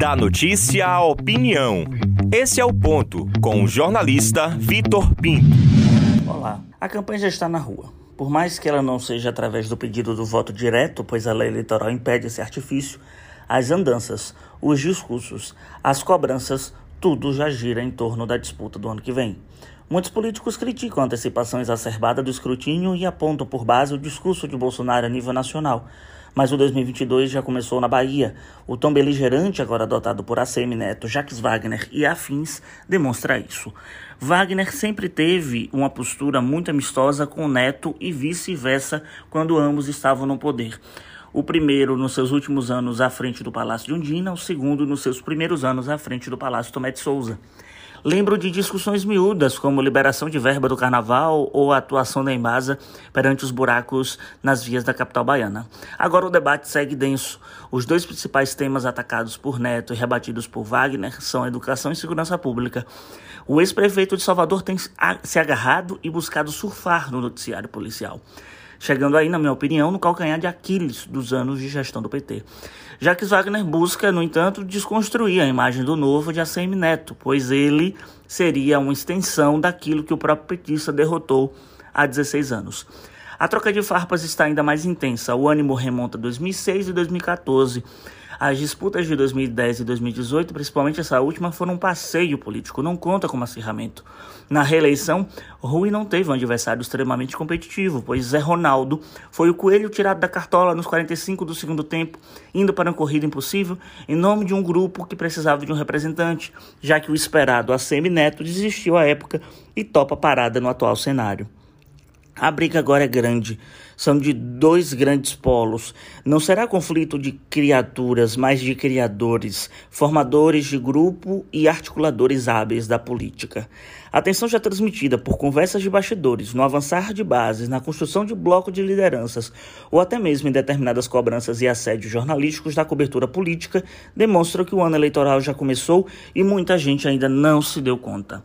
Da notícia à opinião. Esse é o ponto, com o jornalista Vitor Pinto. Olá, a campanha já está na rua. Por mais que ela não seja através do pedido do voto direto, pois a lei eleitoral impede esse artifício, as andanças, os discursos, as cobranças, tudo já gira em torno da disputa do ano que vem. Muitos políticos criticam a antecipação exacerbada do escrutínio e apontam por base o discurso de Bolsonaro a nível nacional. Mas o 2022 já começou na Bahia. O tom beligerante, agora adotado por ACM Neto, Jacques Wagner e afins, demonstra isso. Wagner sempre teve uma postura muito amistosa com Neto e vice-versa quando ambos estavam no poder. O primeiro nos seus últimos anos à frente do Palácio de Undina, o segundo nos seus primeiros anos à frente do Palácio Tomé de Souza. Lembro de discussões miúdas, como liberação de verba do carnaval ou a atuação da Embasa perante os buracos nas vias da capital baiana. Agora o debate segue denso. Os dois principais temas atacados por Neto e rebatidos por Wagner são educação e segurança pública. O ex-prefeito de Salvador tem se agarrado e buscado surfar no noticiário policial chegando aí, na minha opinião, no calcanhar de Aquiles dos anos de gestão do PT. Jacques Wagner busca, no entanto, desconstruir a imagem do novo de ACM Neto, pois ele seria uma extensão daquilo que o próprio petista derrotou há 16 anos. A troca de farpas está ainda mais intensa. O ânimo remonta a 2006 e 2014 as disputas de 2010 e 2018, principalmente essa última, foram um passeio político, não conta como acirramento. Na reeleição, Rui não teve um adversário extremamente competitivo, pois Zé Ronaldo foi o coelho tirado da cartola nos 45 do segundo tempo, indo para uma corrida impossível em nome de um grupo que precisava de um representante, já que o esperado ACM Neto desistiu à época e topa parada no atual cenário. A briga agora é grande. São de dois grandes polos. Não será conflito de criaturas, mas de criadores, formadores de grupo e articuladores hábeis da política. A atenção já transmitida por conversas de bastidores, no avançar de bases, na construção de bloco de lideranças, ou até mesmo em determinadas cobranças e assédios jornalísticos da cobertura política, demonstra que o ano eleitoral já começou e muita gente ainda não se deu conta.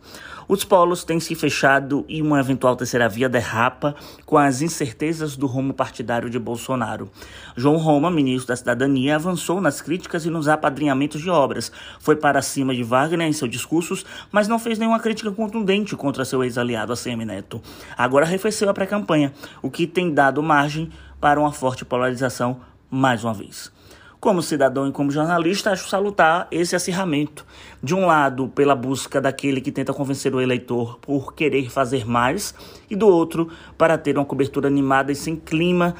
Os polos têm se fechado e uma eventual terceira via derrapa com as incertezas do rumo partidário de Bolsonaro. João Roma, ministro da Cidadania, avançou nas críticas e nos apadrinhamentos de obras. Foi para cima de Wagner em seus discursos, mas não fez nenhuma crítica contundente contra seu ex-aliado ACM Neto. Agora arrefeceu a pré-campanha, o que tem dado margem para uma forte polarização mais uma vez. Como cidadão e como jornalista, acho salutar esse acirramento. De um lado, pela busca daquele que tenta convencer o eleitor por querer fazer mais, e do outro, para ter uma cobertura animada e sem clima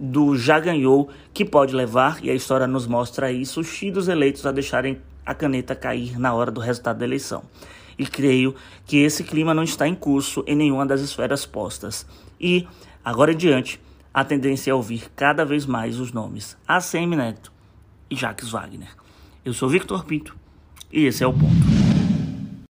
do já ganhou, que pode levar, e a história nos mostra isso, os dos eleitos a deixarem a caneta cair na hora do resultado da eleição. E creio que esse clima não está em curso em nenhuma das esferas postas. E, agora em diante, a tendência é ouvir cada vez mais os nomes ACM Neto, e Jacques Wagner. Eu sou Victor Pinto e esse é o ponto.